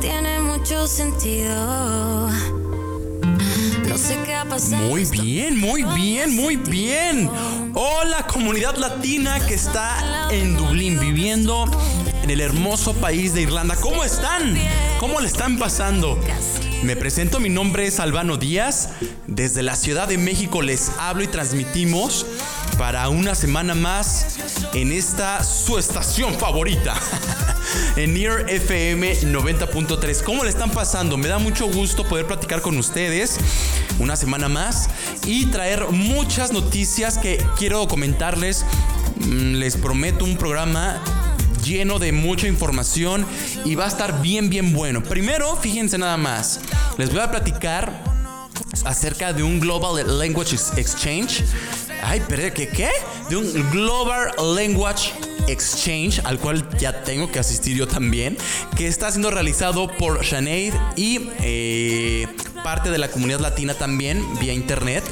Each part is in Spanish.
Tiene mucho sentido. No sé qué ha pasado. Muy bien, muy bien, muy bien. Hola comunidad latina que está en Dublín viviendo en el hermoso país de Irlanda. ¿Cómo están? ¿Cómo le están pasando? Me presento, mi nombre es Albano Díaz. Desde la Ciudad de México les hablo y transmitimos para una semana más en esta su estación favorita. en Near FM 90.3. ¿Cómo le están pasando? Me da mucho gusto poder platicar con ustedes una semana más y traer muchas noticias que quiero comentarles. Mm, les prometo un programa lleno de mucha información y va a estar bien, bien bueno. Primero, fíjense nada más. Les voy a platicar acerca de un Global Language Exchange. Ay, pero ¿qué qué? De un Global Language Exchange, al cual ya tengo que asistir yo también, que está siendo realizado por Sinead y eh, parte de la comunidad latina también vía internet.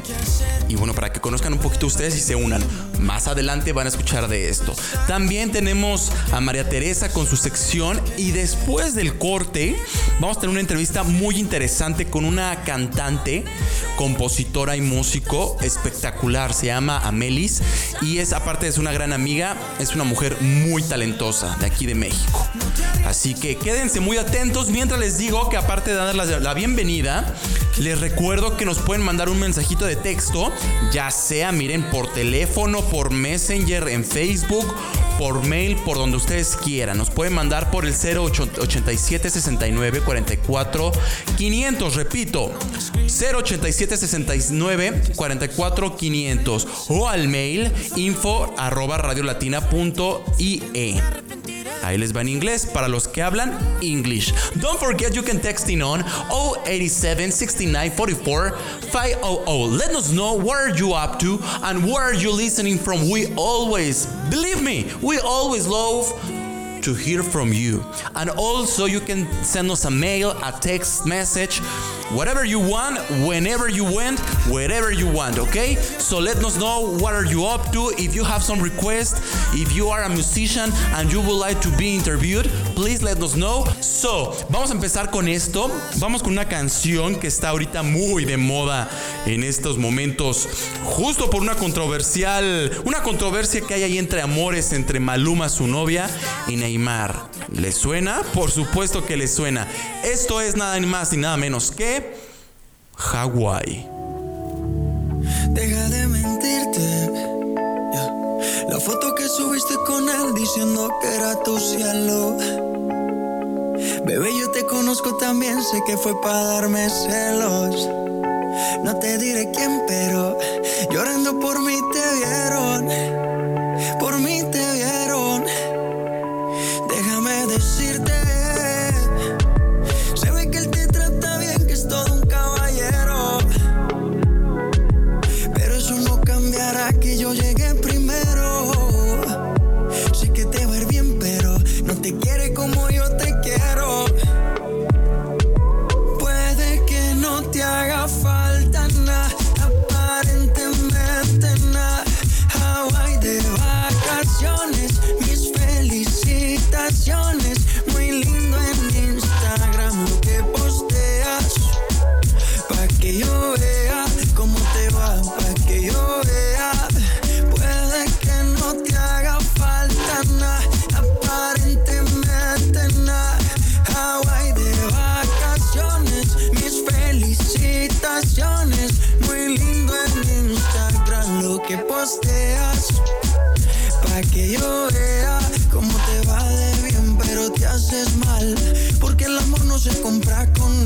Y bueno, para que conozcan un poquito ustedes y se unan. Más adelante van a escuchar de esto. También tenemos a María Teresa con su sección y después del corte vamos a tener una entrevista muy interesante con una cantante, compositora y músico espectacular. Se llama Amelis y es aparte es una gran amiga, es una mujer muy talentosa de aquí de México. Así que quédense muy atentos mientras les digo que aparte de darles la bienvenida, les recuerdo que nos pueden mandar un mensajito de texto, ya sea, miren, por teléfono, por Messenger, en Facebook, por mail, por donde ustedes quieran. Nos pueden mandar por el 087 69 44 500. Repito, 087 69 44 500 o al mail info arroba radiolatina.ie. Ahí les va en inglés para los que hablan English. Don't forget you can text in on 087 69 44 500. Let us know where you up to and where you listening from. We always, believe me, we always love to hear from you. And also you can send us a mail, a text message whatever you want, whenever you want, wherever you want, okay? So let us know what are you up to. If you have some requests, if you are a musician and you would like to be interviewed, please let us know. So, vamos a empezar con esto. Vamos con una canción que está ahorita muy de moda en estos momentos, justo por una controversial, una controversia que hay ahí entre amores entre Maluma, su novia, y Neymar. ¿Le suena? Por supuesto que le suena. Esto es nada más ni nada menos que Hawái. Deja de mentirte. La foto que subiste con él diciendo que era tu cielo. Bebé, yo te conozco también, sé que fue para darme celos. No te diré quién, pero llorando por mí te vieron. Por mí te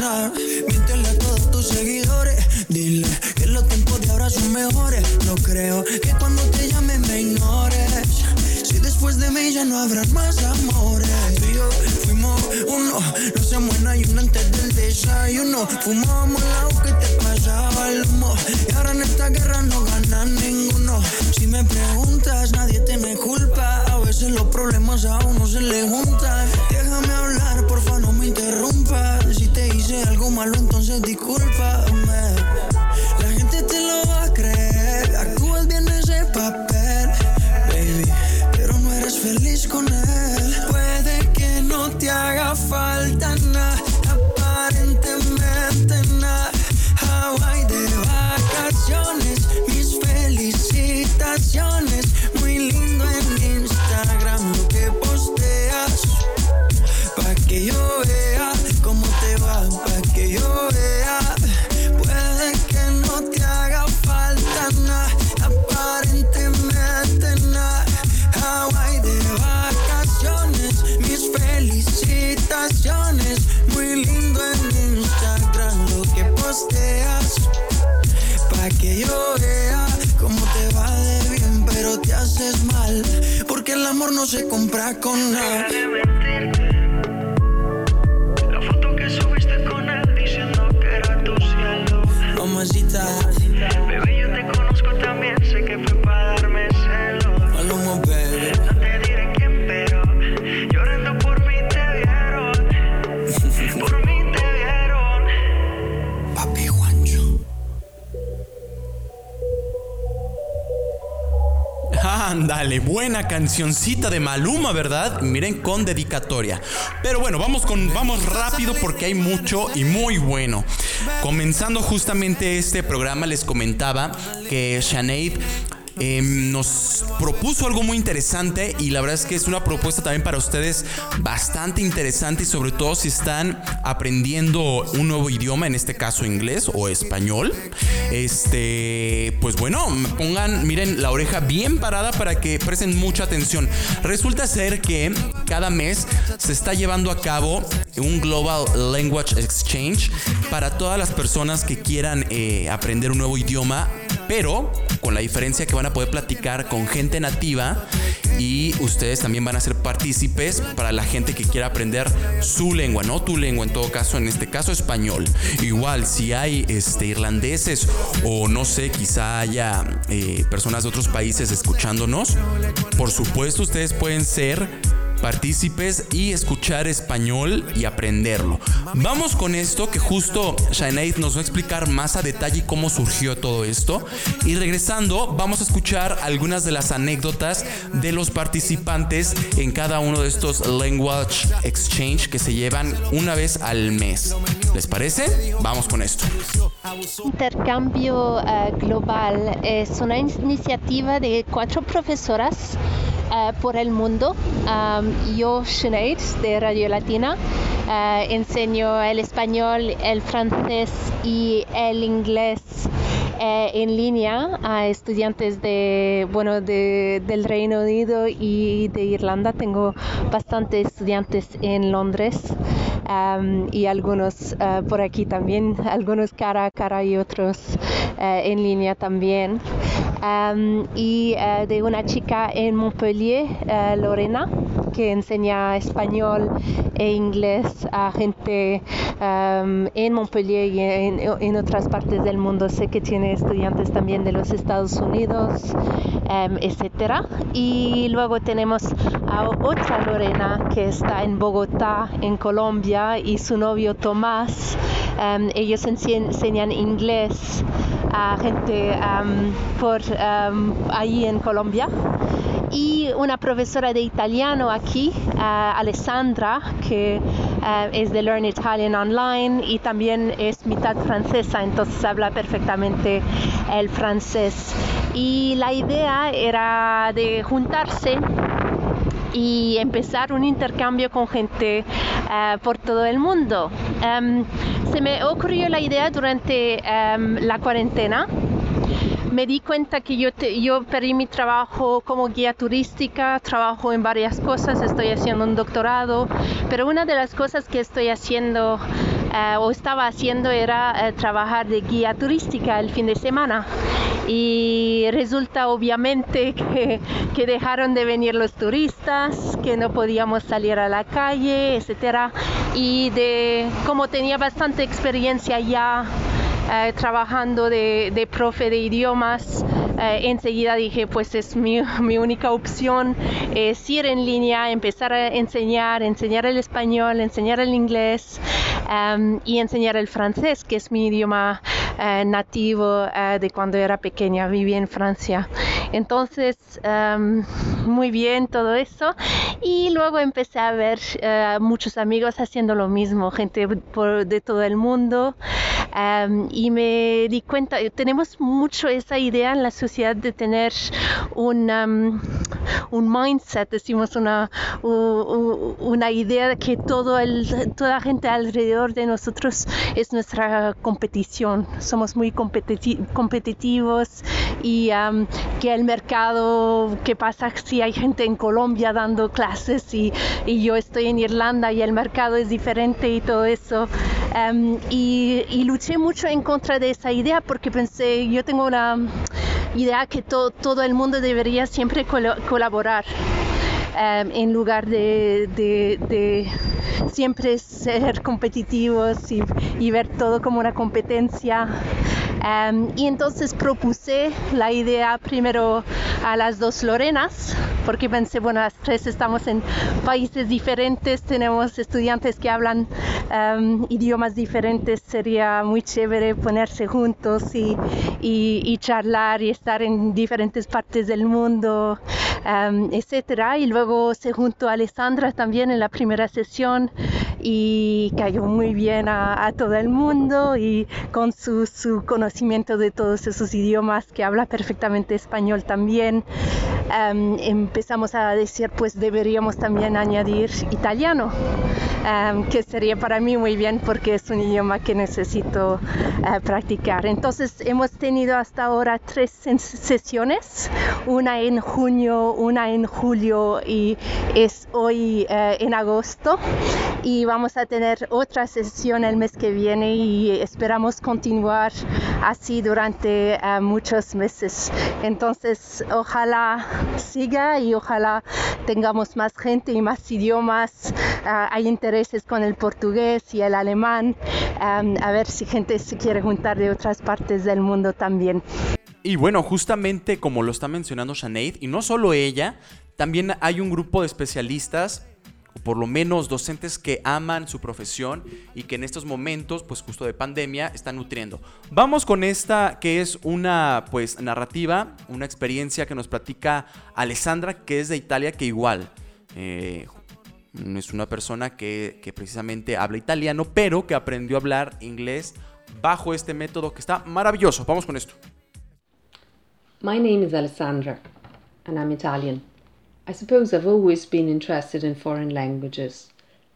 nada. A todos tus seguidores. Dile que los tiempos de ahora son mejores. No creo que cuando te llame me ignores. Si después de mí ya no habrá más amores. Tú y fuimos uno, no se muera y uno antes del desayuno. Fumábamos agua que te pasaba el humo. Y ahora en esta guerra no gana ninguno. Si me preguntas, nadie tiene culpa. A veces los problemas a uno se le juntan. Déjame hablar, malo, entonces discúlpame. No se compra con nada. Buena cancioncita de Maluma, ¿verdad? Miren con dedicatoria. Pero bueno, vamos con vamos rápido porque hay mucho y muy bueno. Comenzando justamente este programa les comentaba que Sinead eh, nos propuso algo muy interesante y la verdad es que es una propuesta también para ustedes bastante interesante y sobre todo si están aprendiendo un nuevo idioma, en este caso inglés o español. Este, pues bueno, pongan, miren la oreja bien parada para que presten mucha atención. Resulta ser que cada mes se está llevando a cabo un Global Language Exchange para todas las personas que quieran eh, aprender un nuevo idioma, pero con la diferencia que van a poder platicar con gente nativa y ustedes también van a ser partícipes para la gente que quiera aprender su lengua, no tu lengua en todo caso, en este caso español. Igual si hay este, irlandeses o no sé, quizá haya eh, personas de otros países escuchándonos, por supuesto ustedes pueden ser partícipes y escuchar español y aprenderlo. Vamos con esto que justo Sinead nos va a explicar más a detalle cómo surgió todo esto. Y regresando, vamos a escuchar algunas de las anécdotas de los participantes en cada uno de estos Language Exchange que se llevan una vez al mes. ¿Les parece? Vamos con esto. Intercambio eh, Global es una iniciativa de cuatro profesoras eh, por el mundo. Yo, Sinead, de Radio Latina, eh, enseño el español, el francés y el inglés eh, en línea a estudiantes de, bueno, de, del Reino Unido y de Irlanda. Tengo bastantes estudiantes en Londres um, y algunos uh, por aquí también, algunos cara a cara y otros uh, en línea también. Um, y uh, de una chica en Montpellier, Lorena, que enseña español e inglés a gente um, en Montpellier y en, en, otras partes del mundo. Sé que tiene estudiantes también de los Estados Unidos, um, etcétera. Y luego tenemos a otra Lorena que está en Bogotá, en Colombia, y su novio Tomás. Um, ellos enseñan inglés a gente um, por um, ahí en Colombia y una profesora de italiano aquí, uh, Alessandra, que uh, es de Learn Italian Online y también es mitad francesa, entonces habla perfectamente el francés. Y la idea era de juntarse y empezar un intercambio con gente uh, por todo el mundo. Um, se me ocurrió la idea durante um, la cuarentena me di cuenta que yo, yo perdí mi trabajo como guía turística, trabajo en varias cosas, estoy haciendo un doctorado, pero una de las cosas que estoy haciendo eh, o estaba haciendo era eh, trabajar de guía turística el fin de semana. Y resulta obviamente que, que, dejaron de venir los turistas, que no podíamos salir a la calle, etcétera. Y de como tenía bastante experiencia ya eh, trabajando de, de, profe de idiomas, eh, enseguida dije, pues es mi, mi, única opción, es ir en línea, empezar a enseñar, enseñar el español, enseñar el inglés um, y enseñar el francés, que es mi idioma uh, nativo uh, de cuando era pequeña, viví en Francia. Entonces, um, muy bien todo eso. Y luego empecé a ver uh, muchos amigos haciendo lo mismo, gente por, de todo el mundo. Um, y me di cuenta, tenemos mucho esa idea en la sociedad de tener un, um, un mindset, decimos una, una idea de que todo el, toda la gente alrededor de nosotros es nuestra competición. Somos muy competi competitivos y um, que el mercado, ¿qué pasa si hay gente en Colombia dando clases y, y yo estoy en Irlanda y el mercado es diferente y todo eso? Um, y, y luché mucho en contra de esa idea porque pensé, yo tengo una idea que to, todo el mundo debería siempre col colaborar. Um, en lugar de, siempre ser competitivos y, ver todo como una competencia. Um, y entonces propuse la idea primero a las dos Lorenas, porque pensé, bueno, las tres estamos en países diferentes, tenemos estudiantes que hablan um, idiomas diferentes, sería muy chévere ponerse juntos y, y, y charlar y estar en diferentes partes del mundo, um, etcétera. Y luego se juntó a Alessandra también en la primera sesión y cayó muy bien a, a todo el mundo y con su, su, conocimiento de todos esos idiomas que habla perfectamente español también um, empezamos a decir pues deberíamos también añadir italiano um, que sería para mí muy bien porque es un idioma que necesito uh, practicar entonces hemos tenido hasta ahora tres sesiones una en junio una en julio y es hoy uh, en agosto y vamos a tener otra sesión el mes que viene y esperamos continuar así durante uh, muchos meses. Entonces, ojalá siga y ojalá tengamos más gente y más idiomas. Uh, hay intereses con el portugués y el alemán. A ver si gente se quiere juntar de otras partes del mundo también. Y bueno, justamente como lo está mencionando Sinead, y no solo ella, también hay un grupo de especialistas por lo menos docentes que aman su profesión y que en estos momentos, pues justo de pandemia, están nutriendo. Vamos con esta que es una pues narrativa, una experiencia que nos platica Alessandra, que es de Italia, que igual eh, es una persona que, que precisamente habla italiano, pero que aprendió a hablar inglés bajo este método que está maravilloso. Vamos con esto. My name is Alessandra and I'm Italian. I suppose I've always been interested in foreign languages.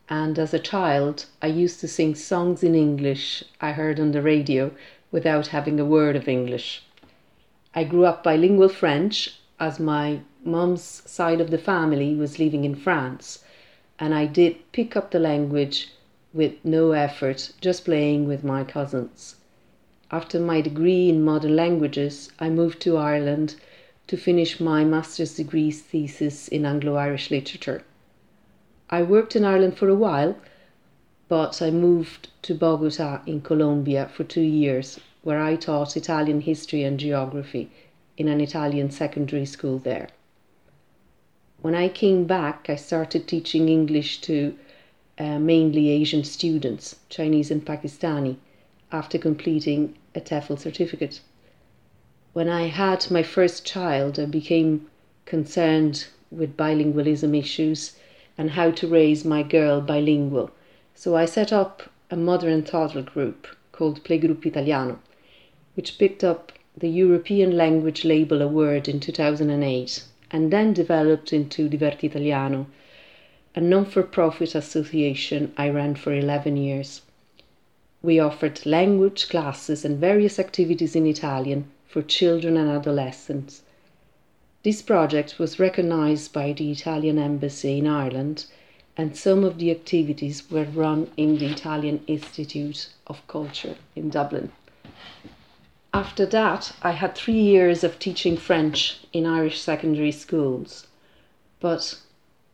And as a child, I used to sing songs in English I heard on the radio without having a word of English. I grew up bilingual French as my mum's side of the family was living in France, and I did pick up the language with no effort, just playing with my cousins. After my degree in modern languages, I moved to Ireland to finish my master's degree thesis in Anglo Irish literature. I worked in Ireland for a while, but I moved to Bogota in Colombia for two years, where I taught Italian history and geography in an Italian secondary school there. When I came back, I started teaching English to uh, mainly Asian students, Chinese and Pakistani, after completing a TEFL certificate when I had my first child, I became concerned with bilingualism issues and how to raise my girl bilingual. So I set up a mother and toddler group called Playgroup Italiano, which picked up the European Language Label Award in 2008 and then developed into Diverti Italiano, a non for profit association I ran for 11 years. We offered language classes and various activities in Italian for children and adolescents. This project was recognized by the Italian Embassy in Ireland, and some of the activities were run in the Italian Institute of Culture in Dublin. After that, I had three years of teaching French in Irish secondary schools, but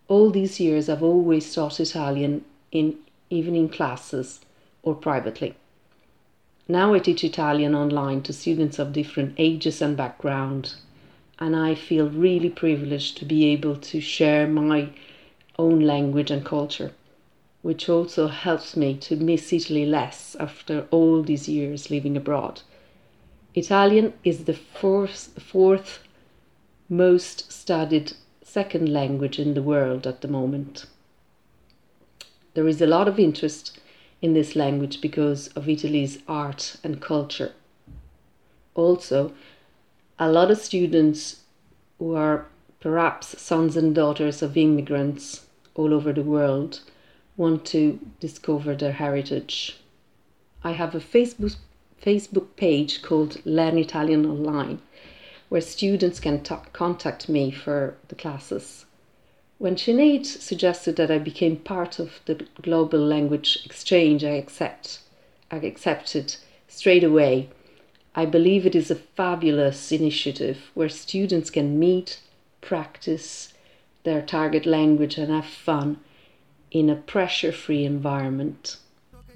all these years I've always taught Italian in evening classes or privately. Now I teach Italian online to students of different ages and background, and I feel really privileged to be able to share my own language and culture, which also helps me to miss Italy less after all these years living abroad. Italian is the fourth, fourth most studied second language in the world at the moment. There is a lot of interest in this language because of Italy's art and culture. Also, a lot of students who are perhaps sons and daughters of immigrants all over the world want to discover their heritage. I have a Facebook Facebook page called Learn Italian Online where students can t- contact me for the classes. When Sinead suggested that I became part of the global language exchange, I accept. I accepted straight away. I believe it is a fabulous initiative where students can meet, practice their target language, and have fun in a pressure free environment.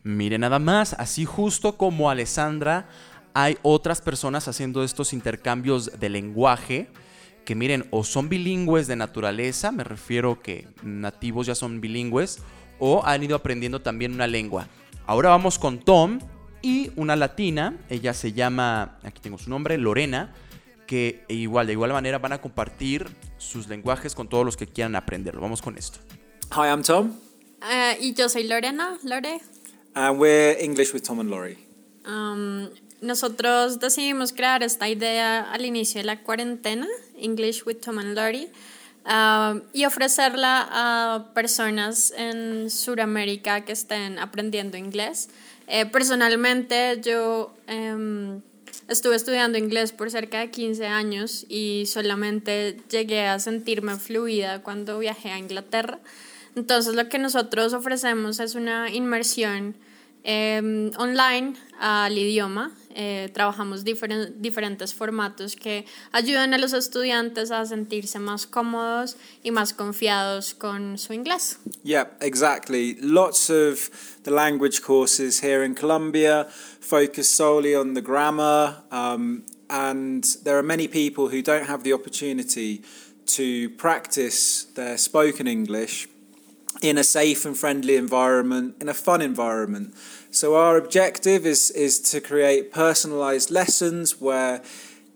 Mire nada más, así justo como Alessandra, hay otras personas haciendo estos intercambios de lenguaje que miren, o son bilingües de naturaleza, me refiero que nativos ya son bilingües, o han ido aprendiendo también una lengua. Ahora vamos con Tom y una latina, ella se llama, aquí tengo su nombre, Lorena, que igual, de igual manera van a compartir sus lenguajes con todos los que quieran aprenderlo. Vamos con esto. Hi, I'm Tom. Uh, y yo soy Lorena, Lore. And we're English with Tom and Laurie. Um, nosotros decidimos crear esta idea al inicio de la cuarentena, English with Tom and Lori, uh, y ofrecerla a personas en Sudamérica que estén aprendiendo inglés. Eh, personalmente, yo um, estuve estudiando inglés por cerca de 15 años y solamente llegué a sentirme fluida cuando viajé a Inglaterra. Entonces, lo que nosotros ofrecemos es una inmersión eh, online al idioma. Eh, trabajamos diferen diferentes formatos que ayudan a los estudiantes a sentirse más cómodos y más confiados con su inglés. Yeah, exactly. Lots of the language courses here in Colombia focus solely on the grammar, um, and there are many people who don't have the opportunity to practice their spoken English in a safe and friendly environment, in a fun environment. So our objective is, is to create personalized lessons where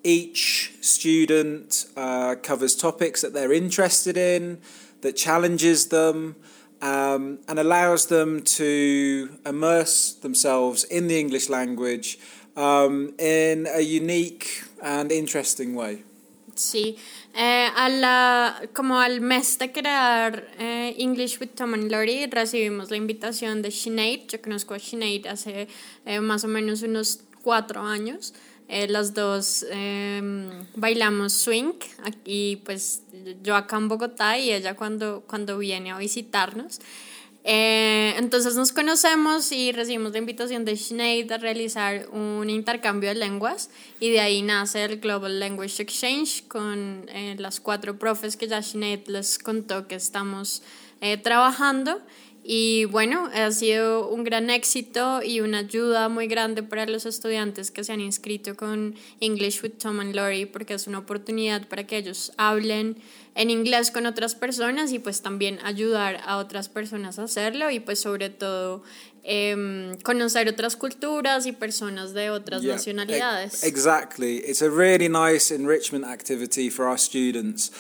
each student uh, covers topics that they're interested in, that challenges them, um, and allows them to immerse themselves in the English language um, in a unique and interesting way. Sí, eh, a la, como al mes de crear eh, English with Tom and Lori recibimos la invitación de Sinead. Yo conozco a Sinead hace eh, más o menos unos cuatro años. Eh, las dos em, bailamos swing aquí pues yo acá en Bogotá y ella cuando, cuando viene a visitarnos. Eh, entonces nos conocemos y recibimos la invitación de Sinead a realizar un intercambio de lenguas y de ahí nace el Global Language Exchange con eh, las cuatro profes que ya Sinead les contó que estamos eh, trabajando. Y bueno, ha sido un gran éxito y una ayuda muy grande para los estudiantes que se han inscrito con English with Tom and Lori porque es una oportunidad para que ellos hablen en inglés con otras personas y pues también ayudar a otras personas a hacerlo y pues sobre todo eh, conocer otras culturas y personas de otras Yeah, nacionalidades. Exactly. It's a really nice enrichment activity for our students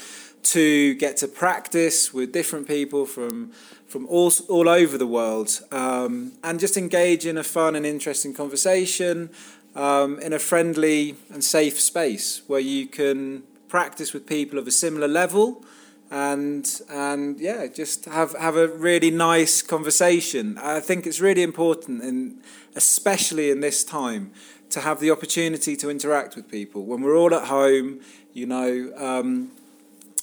to get to practice with different people from from all, all over the world um, and just engage in a fun and interesting conversation um, in a friendly and safe space where you can practice with people of a similar level and and yeah, just have have a really nice conversation. I think it's really important, and especially in this time, to have the opportunity to interact with people when we're all at home. You know, um,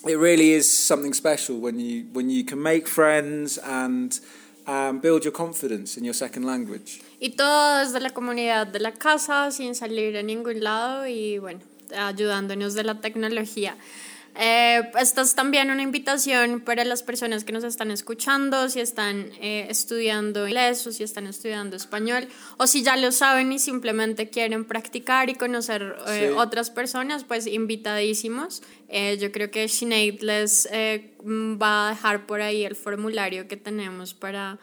it really is something special when you when you can make friends and um, build your confidence in your second language. Y todo desde la comunidad de la casa, sin salir a ningún lado y bueno, ayudándonos de la tecnología. Eh, esta es también una invitación para las personas que nos están escuchando, si están eh, estudiando inglés o si están estudiando español, o si ya lo saben y simplemente quieren practicar y conocer eh, otras personas, pues invitadísimos. Eh, yo creo que Sinead les va a dejar por ahí el formulario que tenemos para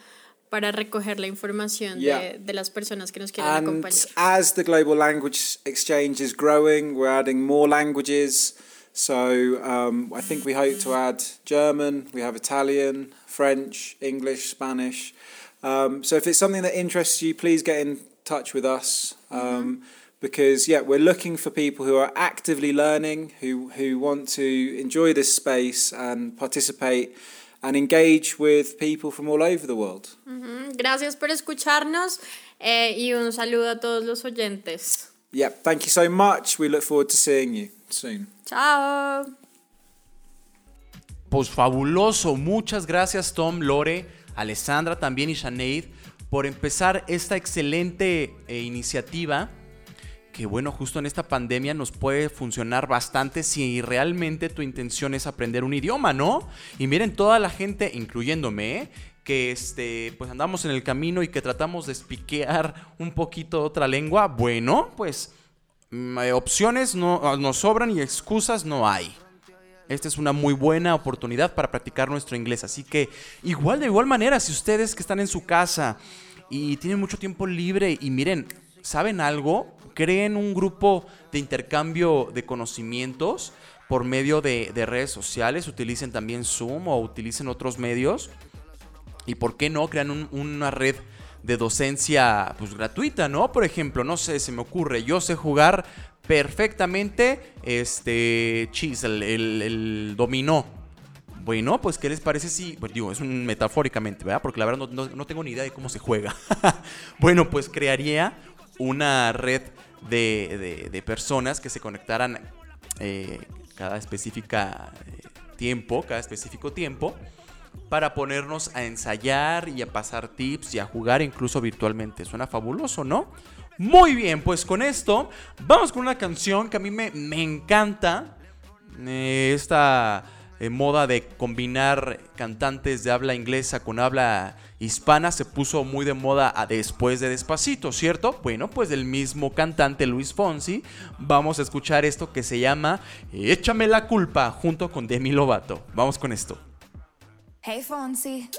para recoger la información de, de, las personas que nos quieren And acompañar. As the global language exchange is growing, we're adding more languages. So um, I think we hope to add German, we have Italian, French, English, Spanish. Um, so if it's something that interests you, please get in touch with us. Um, mm-hmm. Because yeah, we're looking for people who are actively learning, who who want to enjoy this space and participate and engage with people from all over the world. Mm-hmm. Gracias por escucharnos eh, y un saludo a todos los oyentes. Yeah, thank you so much. We look forward to seeing you Chao. Pues fabuloso. Muchas gracias Tom, Lore, Alessandra también y Sinead por empezar esta excelente eh, iniciativa que bueno, justo en esta pandemia nos puede funcionar bastante si realmente tu intención es aprender un idioma, ¿no? Y miren toda la gente, incluyéndome, ¿eh? que este, pues andamos en el camino y que tratamos de espiquear un poquito otra lengua, bueno, pues eh, opciones no, ah, nos sobran y excusas no hay. Esta es una muy buena oportunidad para practicar nuestro inglés. Así que igual de igual manera, si ustedes que están en su casa y tienen mucho tiempo libre y miren, ¿saben algo? Creen un grupo de intercambio de conocimientos por medio de redes sociales. Utilicen también Zoom o utilicen otros medios y por qué no crean una red de docencia pues gratuita, ¿no? Por ejemplo, no sé, se me ocurre, yo sé jugar perfectamente este chisel, el, dominó. Bueno, pues ¿qué les parece si, pues digo, es un metafóricamente, ¿verdad? Porque la verdad no, tengo ni idea de cómo se juega. bueno, pues crearía una red de, personas que se conectaran eh, cada específica eh, tiempo, cada específico tiempo para ponernos a ensayar y a pasar tips y a jugar incluso virtualmente. Suena fabuloso, ¿no? Muy bien, pues con esto vamos con una canción que a mí me, me encanta. Eh, esta eh, moda de combinar cantantes de habla inglesa con habla hispana se puso muy de moda después de Despacito, ¿cierto? Bueno, pues del mismo cantante Luis Fonsi vamos a escuchar esto que se llama Échame la culpa junto con Demi Lovato. Vamos con esto. Hey Fonsi.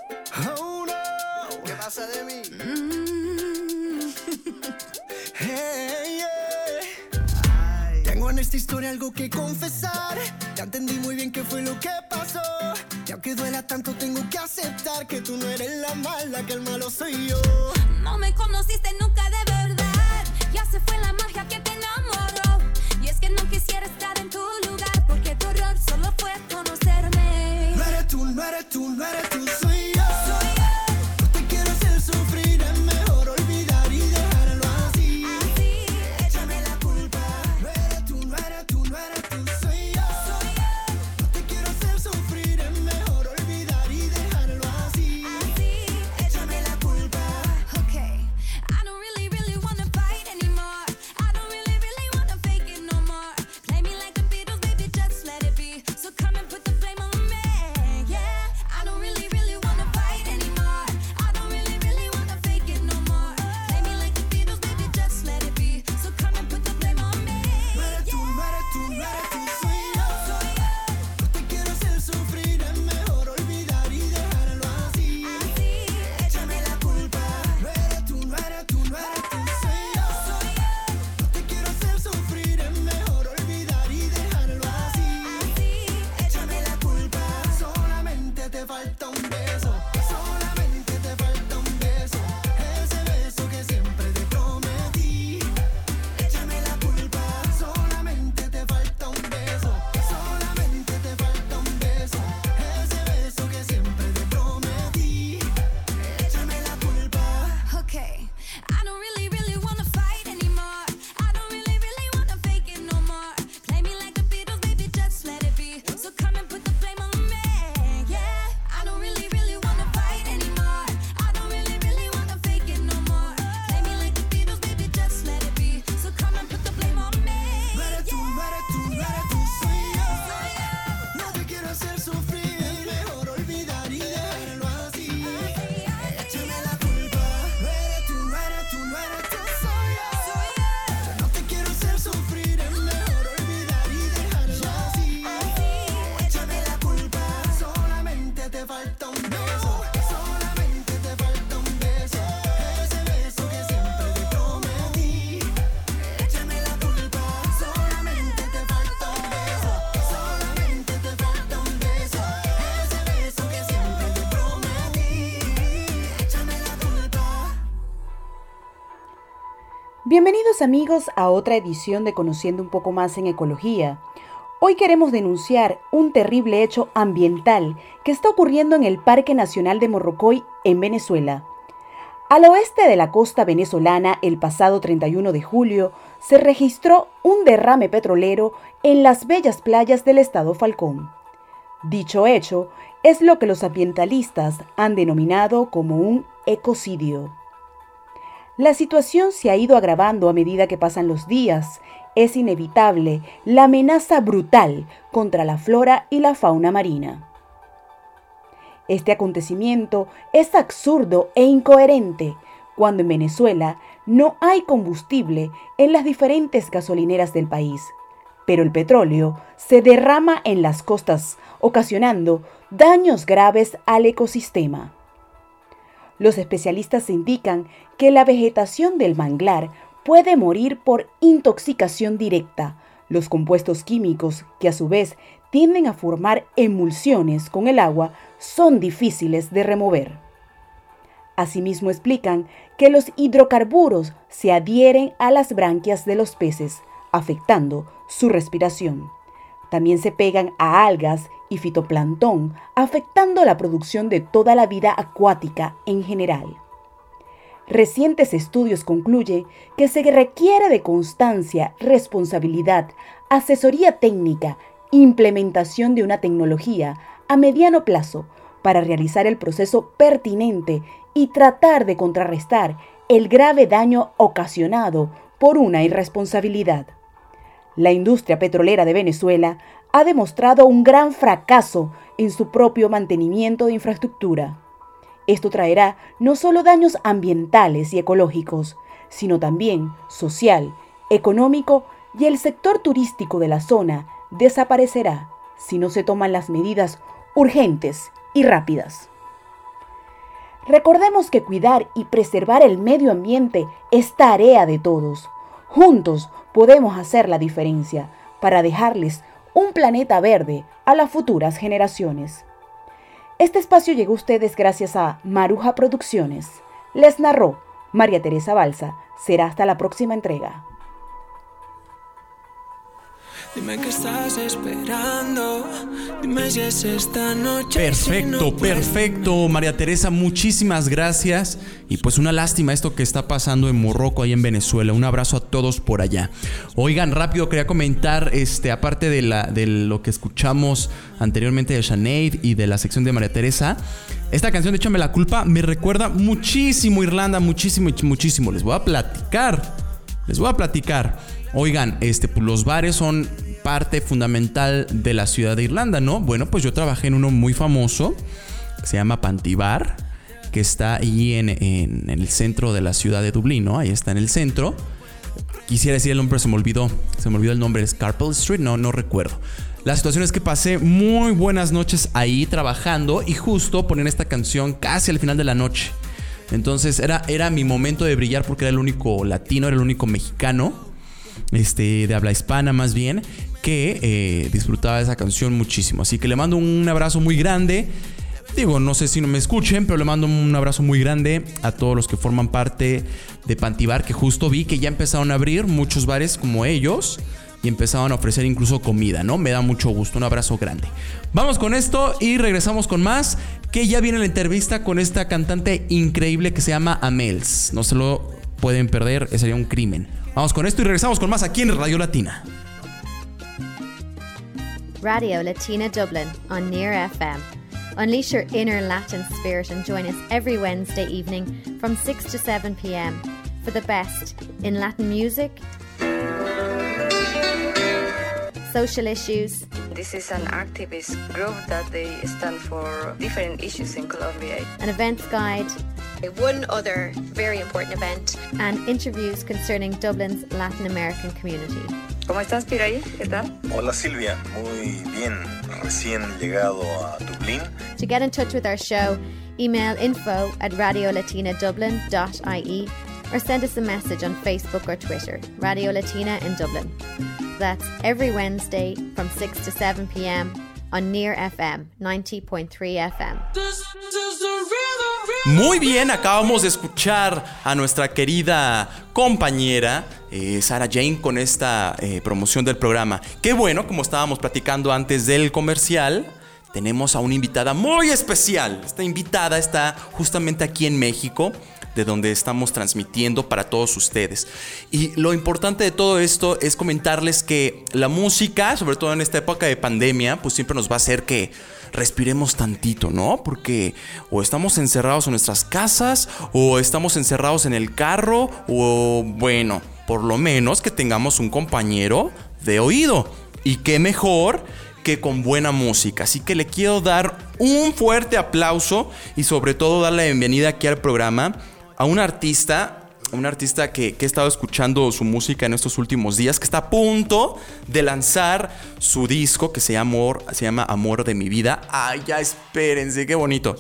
Oh no, ¿qué pasa de mí? Mm. hey, yeah. Tengo en esta historia algo que confesar. Ya entendí muy bien qué fue lo que pasó. Y aunque duela tanto, tengo que aceptar que tú no eres la mala, que el malo soy yo. No me conociste nunca de verdad. Ya se fue la magia que te enamoró. Y es que no quisiera estar en tu lugar, porque tu error solo fue conocerme. No eres tú, no eres tú, amigos a otra edición de Conociendo un poco más en ecología. Hoy queremos denunciar un terrible hecho ambiental que está ocurriendo en el Parque Nacional de Morrocoy en Venezuela. Al oeste de la costa venezolana, el pasado 31 de julio, se registró un derrame petrolero en las bellas playas del estado Falcón. Dicho hecho es lo que los ambientalistas han denominado como un ecocidio. La situación se ha ido agravando a medida que pasan los días. Es inevitable la amenaza brutal contra la flora y la fauna marina. Este acontecimiento es absurdo e incoherente cuando en Venezuela no hay combustible en las diferentes gasolineras del país, pero el petróleo se derrama en las costas, ocasionando daños graves al ecosistema. Los especialistas indican que la vegetación del manglar puede morir por intoxicación directa. Los compuestos químicos, que a su vez tienden a formar emulsiones con el agua, son difíciles de remover. Asimismo explican que los hidrocarburos se adhieren a las branquias de los peces, afectando su respiración. También se pegan a algas y fitoplancton, afectando la producción de toda la vida acuática en general. Recientes estudios concluyen que se requiere de constancia, responsabilidad, asesoría técnica, implementación de una tecnología a mediano plazo para realizar el proceso pertinente y tratar de contrarrestar el grave daño ocasionado por una irresponsabilidad. La industria petrolera de Venezuela ha demostrado un gran fracaso en su propio mantenimiento de infraestructura. Esto traerá no solo daños ambientales y ecológicos, sino también social, económico y el sector turístico de la zona desaparecerá si no se toman las medidas urgentes y rápidas. Recordemos que cuidar y preservar el medio ambiente es tarea de todos. Juntos podemos hacer la diferencia para dejarles un planeta verde a las futuras generaciones. Este espacio llegó a ustedes gracias a Maruja Producciones. Les narró María Teresa Balsa. Será hasta la próxima entrega. Dime qué estás esperando. Dime si es esta noche. Perfecto, perfecto. María Teresa, muchísimas gracias. Y pues una lástima esto que está pasando en Morroco, ahí en Venezuela. Un abrazo a todos por allá. Oigan, rápido quería comentar, este, aparte de, la, de lo que escuchamos anteriormente de Sinead y de la sección de María Teresa, esta canción de Échame la culpa me recuerda muchísimo Irlanda, muchísimo, muchísimo. Les voy a platicar. Les voy a platicar. Oigan, este, pues los bares son parte fundamental de la ciudad de Irlanda, ¿no? Bueno, pues yo trabajé en uno muy famoso, que se llama Pantibar, que está ahí en, el centro de la ciudad de Dublín, ¿no? Ahí está en el centro. Quisiera decir el nombre, se me olvidó. Se me olvidó el nombre, es Carpel Street, no, no recuerdo. La situación es que pasé muy buenas noches ahí trabajando y justo ponían esta canción casi al final de la noche. Entonces era, era mi momento de brillar porque era el único latino, era el único mexicano este, de habla hispana más bien, que eh, disfrutaba esa canción muchísimo. Así que le mando un abrazo muy grande. Digo, no sé si no me escuchen, pero le mando un abrazo muy grande a todos los que forman parte de Pantibar, que justo vi que ya empezaron a abrir muchos bares como ellos y empezaban a ofrecer incluso comida, ¿no? Me da mucho gusto, un abrazo grande. Vamos con esto y regresamos con más, que ya viene la entrevista con esta cantante increíble que se llama Amels. No se lo pueden perder, sería un crimen. Vamos con esto y regresamos con más aquí en Radio Latina. Radio Latina Dublin on Near FM. Unleash your inner Latin spirit and join us every Wednesday evening from 6 to 7 pm for the best in Latin music, social issues. This is an activist group that they stand for different issues in Colombia. An events guide. One other very important event. And interviews concerning Dublin's Latin American community. ¿Cómo estás, Piraí? ¿Qué tal? Hola, Silvia. Muy bien. Recién llegado a Dublín. To get in touch with our show, email info at radiolatinadublin.ie or send us a message on Facebook or Twitter, Radio Latina in Dublin. That's every Wednesday from 6 to 7 pm on Near FM 90.3 FM. Muy bien, acabamos de escuchar a nuestra querida compañera eh, Sarah Jane con esta eh, promoción del programa. Qué bueno, como estábamos platicando antes del comercial, tenemos a una invitada muy especial. Esta invitada está justamente aquí en México de donde estamos transmitiendo para todos ustedes. Y lo importante de todo esto es comentarles que la música, sobre todo en esta época de pandemia, pues siempre nos va a hacer que respiremos tantito, ¿no? Porque o estamos encerrados en nuestras casas, o estamos encerrados en el carro, o bueno, por lo menos que tengamos un compañero de oído. Y qué mejor que con buena música. Así que le quiero dar un fuerte aplauso y sobre todo dar la bienvenida aquí al programa a un artista un artista que, que, he estado escuchando su música en estos últimos días, que está a punto de lanzar su disco que se llama Amor, se llama Amor de mi vida. Ay, ya espérense, qué bonito.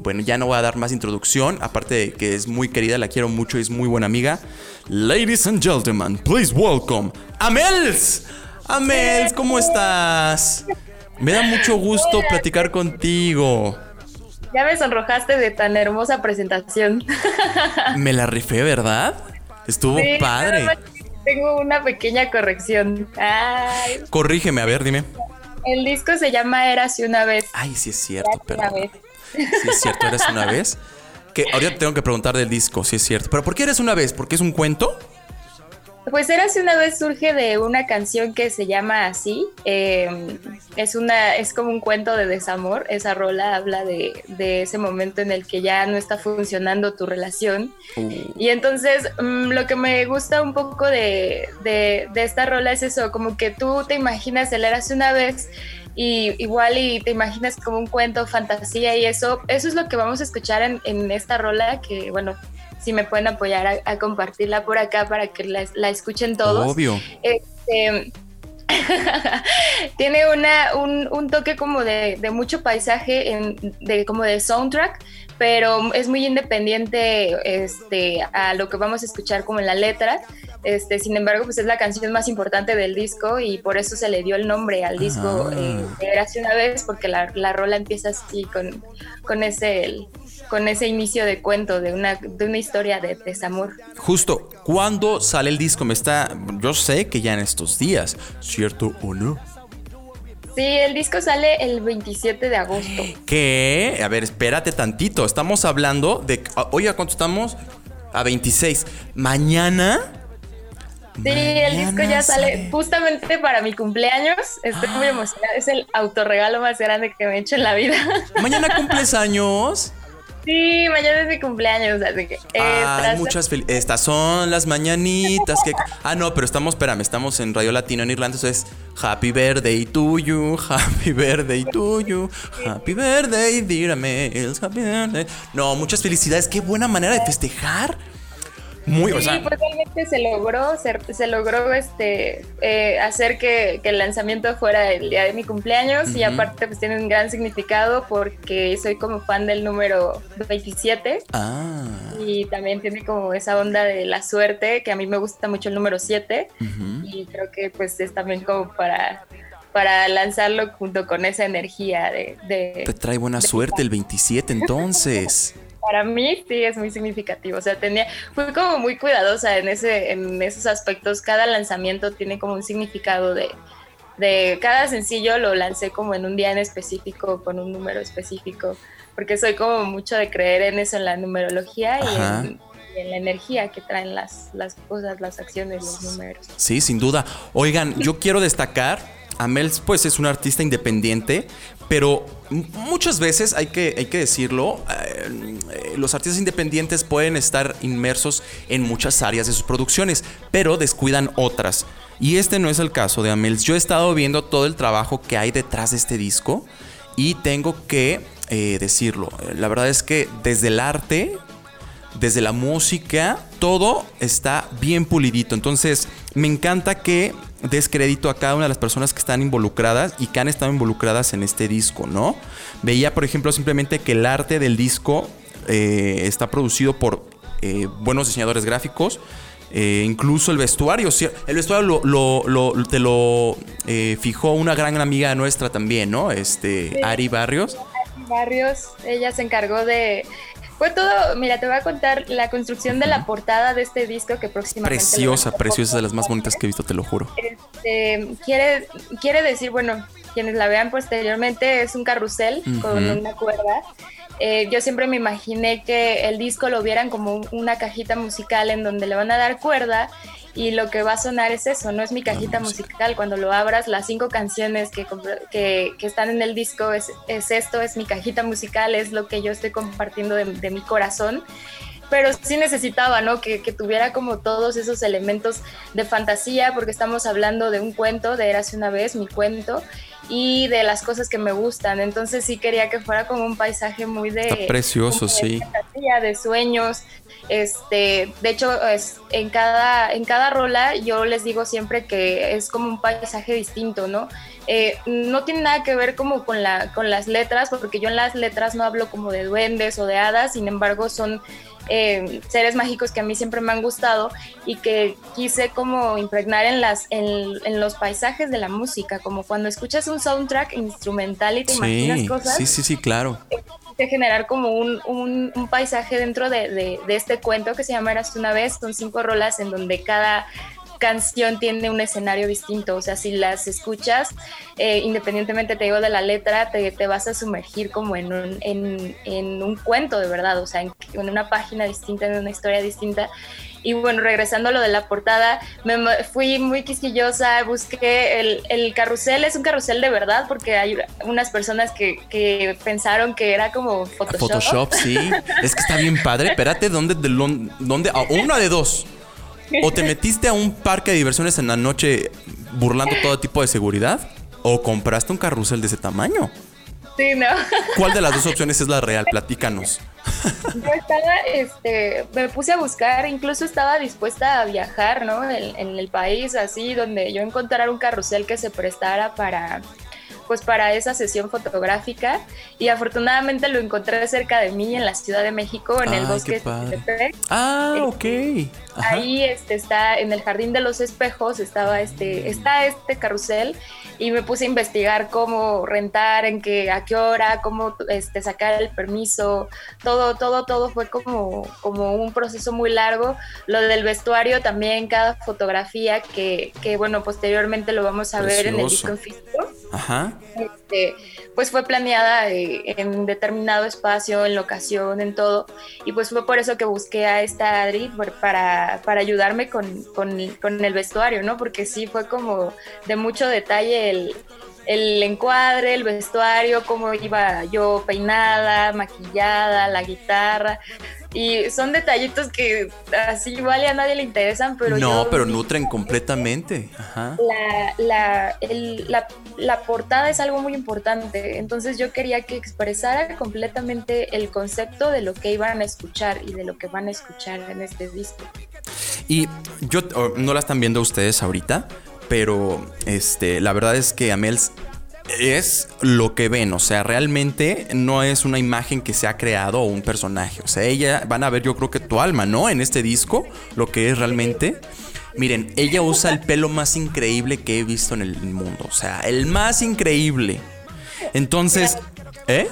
Bueno, ya no voy a dar más introducción, aparte de que es muy querida, la quiero mucho y es muy buena amiga. Ladies and gentlemen, please welcome Amels. Amels, ¿cómo estás? Me da mucho gusto platicar contigo. Ya me sonrojaste de tan hermosa presentación. Me la rifé, ¿verdad? Estuvo sí, padre. Tengo una pequeña corrección. Ay. Corrígeme, a ver, dime. El disco se llama Eras una vez. Ay, sí es cierto, pero. Sí es cierto, Eras una vez. Que ahorita tengo que preguntar del disco, sí es cierto. Pero ¿por qué eres una vez? ¿Porque es un cuento? Pues Eras una vez surge de una canción que se llama así. Eh, es una, es como un cuento de desamor. Esa rola habla de, de, ese momento en el que ya no está funcionando tu relación. Uh. Y entonces mmm, lo que me gusta un poco de, de, de, esta rola es eso, como que tú te imaginas el Eras una vez y igual y te imaginas como un cuento, fantasía y eso, eso es lo que vamos a escuchar en, en esta rola que bueno, si me pueden apoyar a, a compartirla por acá para que la, la escuchen todos. Obvio. Este, tiene una, un, un, toque como de, de mucho paisaje, en, de, como de soundtrack, pero es muy independiente este, a lo que vamos a escuchar como en la letra. Este, sin embargo, pues es la canción más importante del disco y por eso se le dio el nombre al disco eh, Era hace una vez, porque la, la, rola empieza así con, con ese... El, con ese inicio de cuento, de una, de una historia de desamor. Justo, ¿cuándo sale el disco? Me está, yo sé que ya en estos días, ¿cierto o no? Sí, el disco sale el 27 de agosto. ¿Qué? A ver, espérate tantito. Estamos hablando de. Oye, ¿a cuánto estamos? A 26. ¿Mañana? Sí, Mañana el disco ya sale, sale, justamente para mi cumpleaños. Estoy muy emocionada. Es el autorregalo más grande que me he hecho en la vida. ¿Mañana cumples años? Sí, mañana es mi cumpleaños, así que. Eh, Ay, muchas fel Estas son las mañanitas que. Ah, no, pero estamos, espérame, estamos en Radio Latino en Irlanda, eso es Happy Birthday to you, Happy Birthday to you, Happy Birthday, dear Amels, Happy Birthday. No, muchas felicidades, qué buena manera de festejar. Muy, sí, o sea, pues realmente se logró, se, se logró este eh, hacer que, que, el lanzamiento fuera el día de mi cumpleaños uh -huh. y aparte pues tiene un gran significado porque soy como fan del número 27 ah. y también tiene como esa onda de la suerte que a mí me gusta mucho el número 7 uh -huh. y creo que pues es también como para para lanzarlo junto con esa energía de... de Te trae buena de suerte el 27 entonces. para mí sí es muy significativo. O sea, tenía, fui como muy cuidadosa en, ese, en esos aspectos. Cada lanzamiento tiene como un significado de, de cada sencillo lo lancé como en un día en específico, con un número específico, porque soy como mucho de creer en eso, en la numerología y en, y en, la energía que traen las, las cosas, las acciones, los números. Sí, sin duda. Oigan, yo quiero destacar, Amel pues es un artista independiente, pero muchas veces hay que, hay que decirlo, eh, los artistas independientes pueden estar inmersos en muchas áreas de sus producciones, pero descuidan otras. Y este no es el caso de Amels. Yo he estado viendo todo el trabajo que hay detrás de este disco y tengo que eh, decirlo. La verdad es que desde el arte, desde la música, todo está bien pulidito. Entonces, me encanta que des crédito a cada una de las personas que están involucradas y que han estado involucradas en este disco, ¿no? Veía, por ejemplo, simplemente que el arte del disco eh, está producido por eh, buenos diseñadores gráficos, Eh, incluso el vestuario, el vestuario lo, lo- lo- te lo eh, fijó una gran amiga nuestra también, ¿no? Este, Sí. Ari Barrios. Barrios, ella se encargó de... Fue todo, mira, te voy a contar la construcción de la portada de este disco que próximamente... Preciosa, preciosa, de las más bonitas que he visto, te lo juro. Este, quiere, quiere decir, bueno, quienes la vean posteriormente, es un carrusel con una cuerda. Eh, yo siempre me imaginé que el disco lo vieran como un- una cajita musical en donde le van a dar cuerda y lo que va a sonar es eso, no es mi cajita musical. Cuando lo abras, las cinco canciones que, que, que están en el disco es, es esto, es mi cajita musical, es lo que yo estoy compartiendo de, de mi corazón pero sí necesitaba, ¿no? Que, que tuviera como todos esos elementos de fantasía, porque estamos hablando de un cuento, de Érase una vez, mi cuento, y de las cosas que me gustan. Entonces sí quería que fuera como un paisaje muy de... Está precioso, como de sí. fantasía, de sueños. Este, de hecho, es, en, cada, en cada rola yo les digo siempre que es como un paisaje distinto, ¿no? Eh, no tiene nada que ver como con, la, con las letras, porque yo en las letras no hablo como de duendes o de hadas, sin embargo son eh, seres mágicos que a mí siempre me han gustado y que quise como impregnar en, las, en, en los paisajes de la música, como cuando escuchas un soundtrack instrumental y te imaginas cosas sí, sí, sí, claro. De generar como un, un- un paisaje dentro de, de- de este cuento que se llama Eras una vez. Son cinco rolas en donde cada canción tiene un escenario distinto. O sea, si las escuchas, eh, independientemente te digo de la letra, te, te vas a sumergir como en un, en, un cuento de verdad, o sea, en una página distinta, en una historia distinta. Y bueno, regresando a lo de la portada, me fui muy quisquillosa, busqué el, el carrusel, es un carrusel de verdad, porque hay unas personas que, que pensaron que era como Photoshop. Photoshop, sí. Es que está bien padre. Espérate, ¿dónde? De dónde? A una de dos. O te metiste a un parque de diversiones en la noche burlando todo tipo de seguridad, o compraste un carrusel de ese tamaño. Sí, ¿no? ¿Cuál de las dos opciones es la real? Platícanos. Yo estaba, este, me puse a buscar, incluso estaba dispuesta a viajar, ¿no? En, en el país, así, donde yo encontrara un carrusel que se prestara para, pues, para esa sesión fotográfica. Y afortunadamente lo encontré cerca de mí, en la Ciudad de México, en el bosque de. Ah, ok. Ajá. Ahí este, está, en el Jardín de los Espejos, estaba este, está este carrusel y me puse a investigar cómo rentar, en qué, a qué hora, cómo este, sacar el permiso, todo, todo, todo fue como, como un proceso muy largo. Lo del vestuario también, cada fotografía que, que bueno, posteriormente lo vamos a ver en el disco en físico Ajá. este, pues fue planeada eh, en determinado espacio, en locación, en todo. Y pues fue por eso que busqué a esta Adri por- para, para ayudarme con, con- con el vestuario, ¿no? Porque sí fue como de mucho detalle el, el encuadre, el vestuario, cómo iba yo peinada, maquillada, la guitarra. Y son detallitos que así igual y a nadie le interesan, pero no, yo pero nutren completamente. Ajá. la, la, el- la- la portada es algo muy importante, entonces yo quería que expresara completamente el concepto de lo que iban a escuchar y de lo que van a escuchar en este disco. Y yo no la están viendo ustedes ahorita, pero este, la verdad es que Amels es lo que ven, o sea, realmente no es una imagen que se ha creado o un personaje, o sea, ella van a ver yo creo que tu alma, ¿no? En este disco, lo que es realmente. Miren, ella usa el pelo más increíble que he visto en el mundo, o sea, el más increíble. Entonces, ¿eh?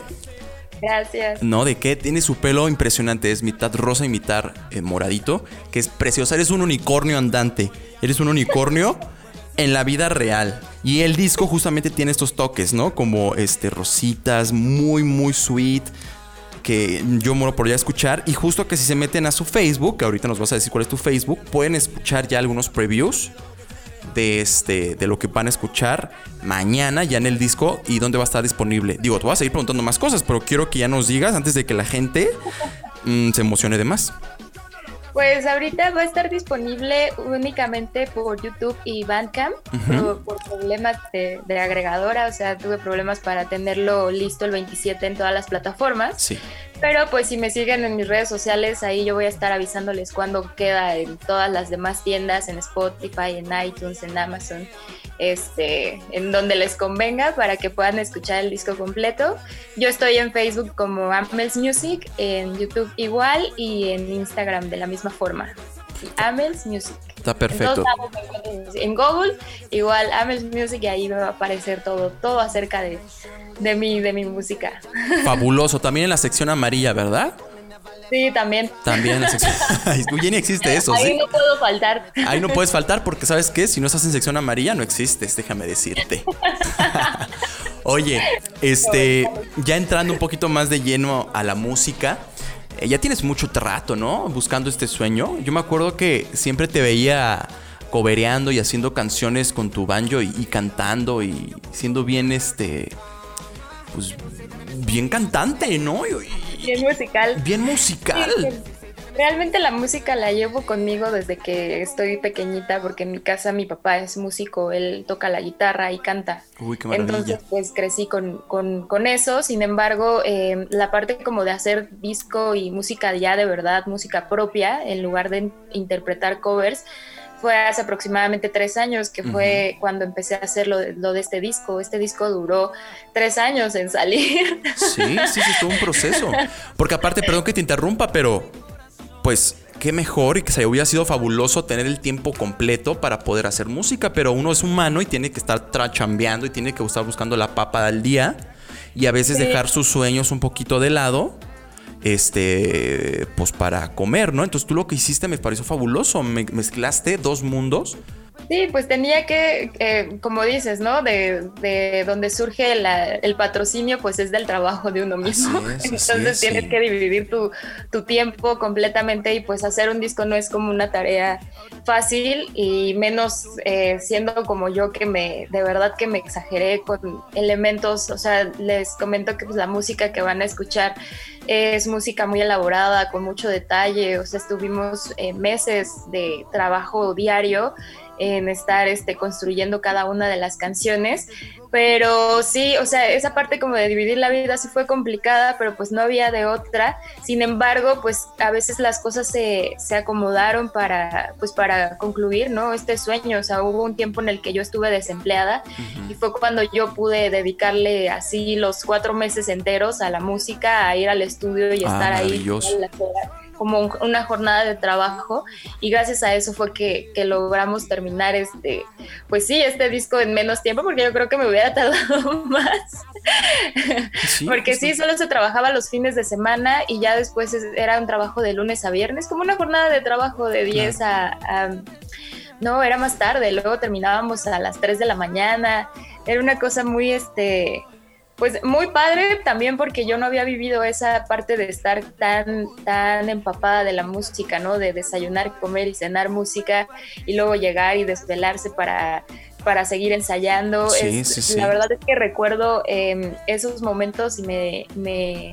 Gracias. No, ¿de qué? Tiene su pelo impresionante. Es mitad rosa y mitad eh, moradito. Que es preciosa. Eres un unicornio andante. Eres un unicornio en la vida real. Y el disco justamente tiene estos toques, ¿no? Como este, rositas, muy, muy sweet. Que yo muero por ya escuchar. Y justo que si se meten a su Facebook, que ahorita nos vas a decir cuál es tu Facebook, pueden escuchar ya algunos previews de, este, de lo que van a escuchar mañana ya en el disco y dónde va a estar disponible. Digo, te voy a seguir preguntando más cosas, pero quiero que ya nos digas antes de que la gente mm, se emocione de más. Pues ahorita va a estar disponible únicamente por YouTube y Bandcamp por problemas de, de agregadora, o sea, tuve problemas para tenerlo listo el 27 en todas las plataformas. Sí. Pero pues si me siguen en mis redes sociales, ahí yo voy a estar avisándoles cuando queda en todas las demás tiendas, en Spotify, en iTunes, en Amazon, este, en donde les convenga para que puedan escuchar el disco completo. Yo estoy en Facebook como Amels Music, en YouTube igual y en Instagram de la misma forma. Amels Music. Está perfecto. En Google, igual Amels Music y ahí me va a aparecer todo, todo acerca de, de mi, de mi música. Fabuloso. También en la sección amarilla, ¿verdad? Sí, también. También en la sección. Ya ni existe eso, Ahí ¿sí? no puedo faltar. Ahí no puedes faltar porque, ¿sabes qué? Si no estás en sección amarilla, no existes, déjame decirte. Oye, este, ya entrando un poquito más de lleno a la música, eh, ya tienes mucho rato, ¿no? Buscando este sueño. Yo me acuerdo que siempre te veía cobereando y haciendo canciones con tu banjo y, y cantando y siendo bien, este, pues, bien cantante, ¿no? Y- Bien musical. bien musical. Sí, Realmente la música la llevo conmigo desde que estoy pequeñita, porque en mi casa mi papá es músico, él toca la guitarra y canta. Uy, qué maravilla. Entonces, pues crecí con, con- con eso. Sin embargo, eh, la parte como de hacer disco y música ya de verdad, música propia, en lugar de interpretar covers, fue hace aproximadamente tres años, que fue cuando empecé a hacer lo de, lo de este disco. Este disco duró tres años en salir. Sí, sí, sí, todo un proceso. Porque aparte, perdón que te interrumpa, pero pues qué mejor y que se hubiera sido fabuloso tener el tiempo completo para poder hacer música, pero uno es humano y tiene que estar tra- chambeando y tiene que estar buscando la papa al día y a veces Sí. dejar sus sueños un poquito de lado. Este, pues para comer, ¿no? Entonces tú lo que hiciste me pareció fabuloso. Me- mezclaste dos mundos. Sí, pues tenía que, eh, como dices, ¿no? De, de donde surge la- el patrocinio, pues es del trabajo de uno mismo. Es, Entonces es, tienes sí. que dividir tu, tu tiempo completamente y pues hacer un disco no es como una tarea fácil y menos eh, siendo como yo que me, de verdad que me exageré con elementos, o sea, les comento que pues la música que van a escuchar es música muy elaborada, con mucho detalle, o sea, estuvimos eh, meses de trabajo diario en estar este, construyendo cada una de las canciones. Pero sí, o sea, esa parte como de dividir la vida sí fue complicada, pero pues no había de otra. Sin embargo, pues a veces las cosas se, se acomodaron para, pues para concluir, ¿no? Este sueño, o sea, hubo un tiempo en el que yo estuve desempleada y fue cuando yo pude dedicarle así los cuatro meses enteros a la música, a ir al estudio y Ah, estar ahí como un- una jornada de trabajo y gracias a eso fue que, que logramos terminar este, pues sí, este disco en menos tiempo porque yo creo que me hubiera tardado más. porque sí, solo se trabajaba los fines de semana y ya después es- era un trabajo de lunes a viernes, como una jornada de trabajo de 10 a, a- No, era más tarde, luego terminábamos a las 3 de la mañana, era una cosa muy, este, pues muy padre también porque yo no había vivido esa parte de estar tan, tan empapada de la música, ¿no? De desayunar, comer y cenar música y luego llegar y desvelarse para, para seguir ensayando. Sí, Es- sí, sí. La verdad es que recuerdo eh, esos momentos y me, me,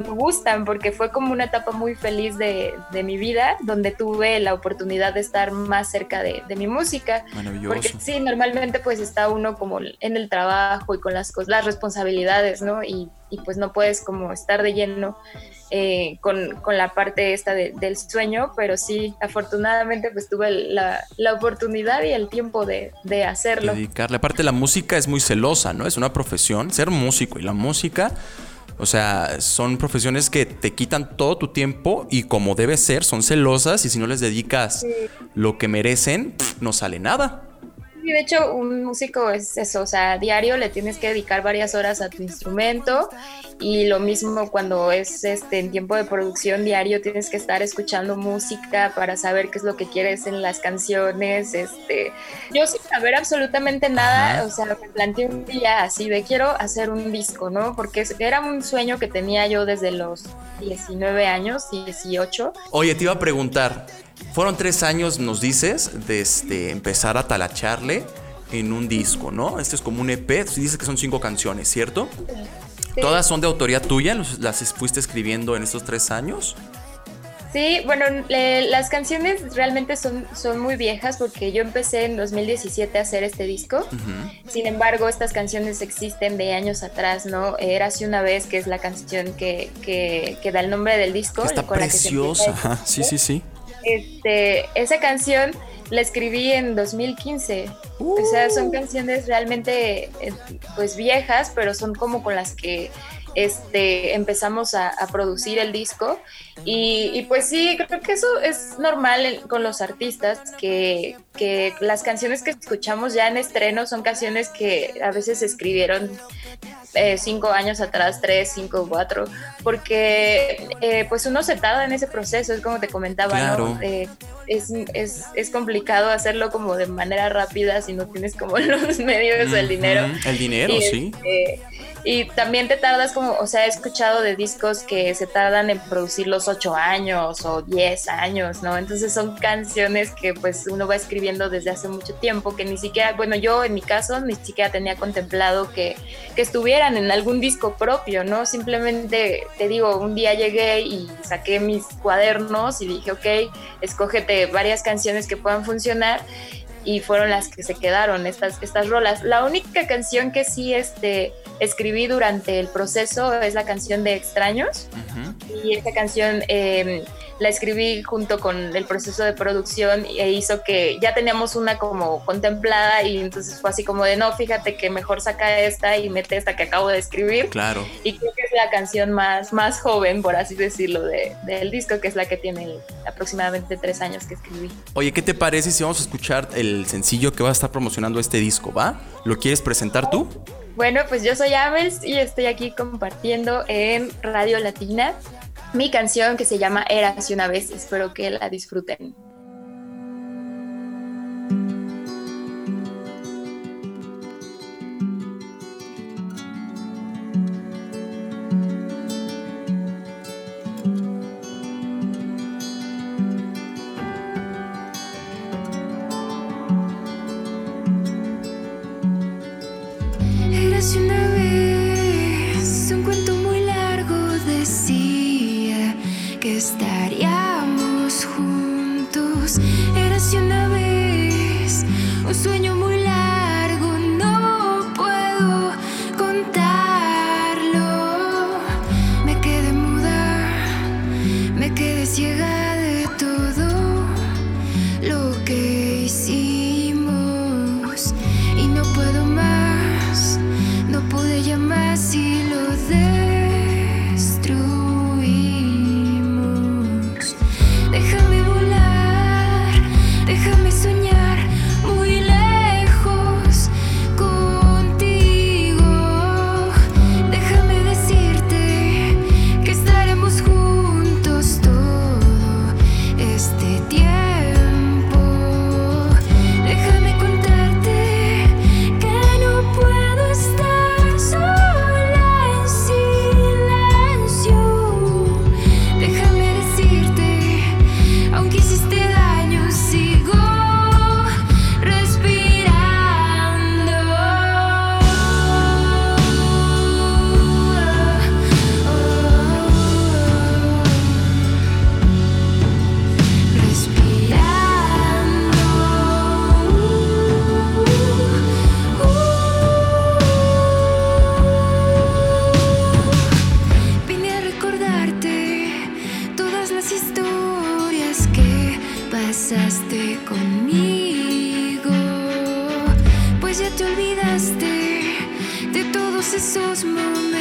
me gustan porque fue como una etapa muy feliz de, de mi vida donde tuve la oportunidad de estar más cerca de, de mi música. Maravilloso. Porque sí, normalmente pues está uno como en el trabajo y con las cosas, las responsabilidades, ¿no? Y, y, pues no puedes como estar de lleno eh, con, con la parte esta de- del sueño, pero sí, afortunadamente pues tuve la, la oportunidad y el tiempo de, de hacerlo. Dedicarle. Aparte, la música es muy celosa, ¿no? Es una profesión. Ser músico y la música, o sea, son profesiones que te quitan todo tu tiempo y como debe ser, son celosas y si no les dedicas Sí. lo que merecen, pff, no sale nada. De hecho, un músico es eso, o sea, diario le tienes que dedicar varias horas a tu instrumento y lo mismo cuando es este en tiempo de producción diario tienes que estar escuchando música para saber qué es lo que quieres en las canciones, este, yo sin saber absolutamente nada, Ajá. o sea, me planteé un día así de quiero hacer un disco, ¿no? Porque era un sueño que tenía yo desde los 19 años, 18. Oye, te iba a preguntar, fueron tres años, nos dices, de este, empezar a talacharle en un disco, ¿no? Este es como un EP, dices que son cinco canciones, ¿cierto? Sí. ¿Todas son de autoría tuya? ¿Los- ¿Las fuiste escribiendo en estos tres años? Sí, bueno, le- las canciones realmente son, son muy viejas porque yo empecé en 2017 a hacer este disco. Sin embargo, estas canciones existen de años atrás, ¿no? Era así una vez, que es la canción que, que, que da el nombre del disco. Está que preciosa. Ajá, sí, sí, sí. Este, esa canción la escribí en 2015. O sea, son canciones realmente eh, pues viejas, pero son como con las que este, empezamos a, a producir el disco. Y, y, pues sí, creo que eso es normal con los artistas, que, que las canciones que escuchamos ya en estreno son canciones que a veces escribieron eh, cinco años atrás, tres, cinco, cuatro, porque eh, pues uno se tarda en ese proceso, es como te comentaba, Claro. ¿no? Eh, es, es, es complicado hacerlo como de manera rápida si no tienes como los medios, el dinero. El dinero, Y, sí. Y también te tardas como, o sea, he escuchado de discos que se tardan en producir los ocho años o 10 años, ¿no? Entonces son canciones que pues uno va escribiendo desde hace mucho tiempo, que ni siquiera, bueno, yo en mi caso ni siquiera tenía contemplado que, que estuvieran en algún disco propio, ¿no? Simplemente, te digo, un día llegué y saqué mis cuadernos y dije, ok, escógete varias canciones que puedan funcionar y fueron las que se quedaron estas, estas rolas. La única canción que sí este, escribí durante el proceso es la canción de Extraños y esta canción eh, la escribí junto con el proceso de producción e hizo que ya teníamos una como contemplada y entonces fue así como de no, fíjate que mejor saca esta y mete esta que acabo de escribir. Claro. Y creo que es la canción más, más joven, por así decirlo, de- del disco, que es la que tiene aproximadamente tres años que escribí. Oye, ¿qué te parece si vamos a escuchar el sencillo que va a estar promocionando este disco, va? ¿Lo quieres presentar tú? Bueno, pues yo soy Amels y estoy aquí compartiendo en Radio Latina mi canción que se llama Eras y una vez. Espero que la disfruten. Te olvidaste de todos esos momentos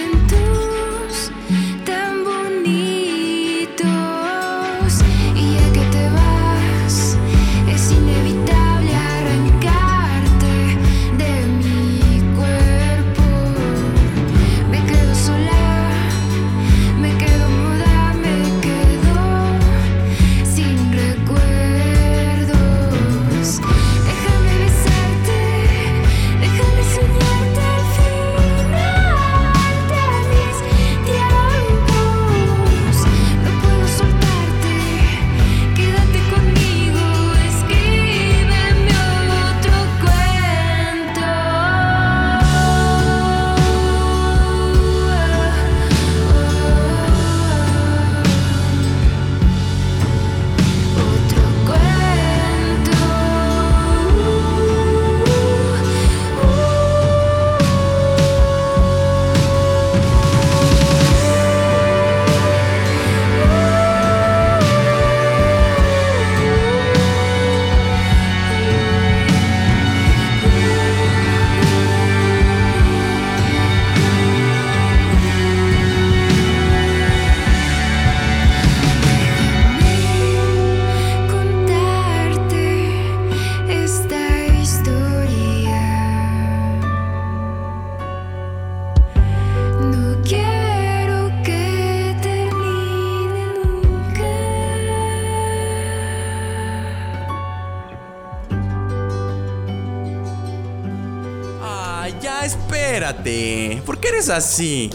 así?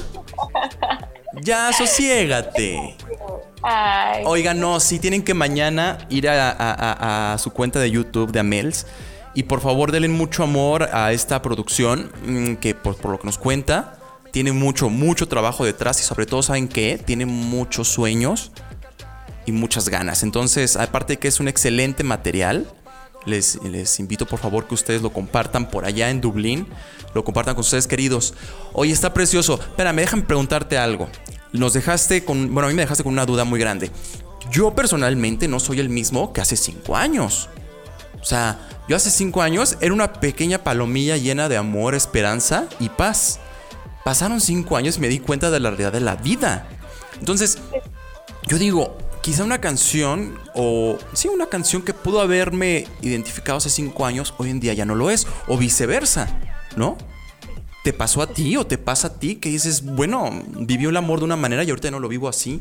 Ya, sosiégate. Ay. Oigan, no, sí tienen que mañana ir a, a- a- a su cuenta de YouTube de Amels. Y por favor, denle mucho amor a esta producción. mm, Que por, por lo que nos cuenta, tiene mucho, mucho trabajo detrás. Y sobre todo, ¿saben qué? Tiene muchos sueños y muchas ganas. Entonces, aparte de que es un excelente material, les, invito por favor que ustedes lo compartan por allá en Dublín. Lo compartan con ustedes queridos. Oye, está precioso. Espérame, déjame preguntarte algo. Nos dejaste con. Bueno, a mí me dejaste con una duda muy grande. Yo personalmente no soy el mismo que hace cinco años. O sea, yo hace cinco años era una pequeña palomilla llena de amor, esperanza y paz. Pasaron cinco años y me di cuenta de la realidad de la vida. Entonces, yo digo, quizá una canción o sí, una canción que pudo haberme identificado hace cinco años, hoy en día ya no lo es, o viceversa, ¿no? ¿Te pasó a ti o te pasa a ti que dices, bueno, vivió el amor de una manera y ahorita no lo vivo así?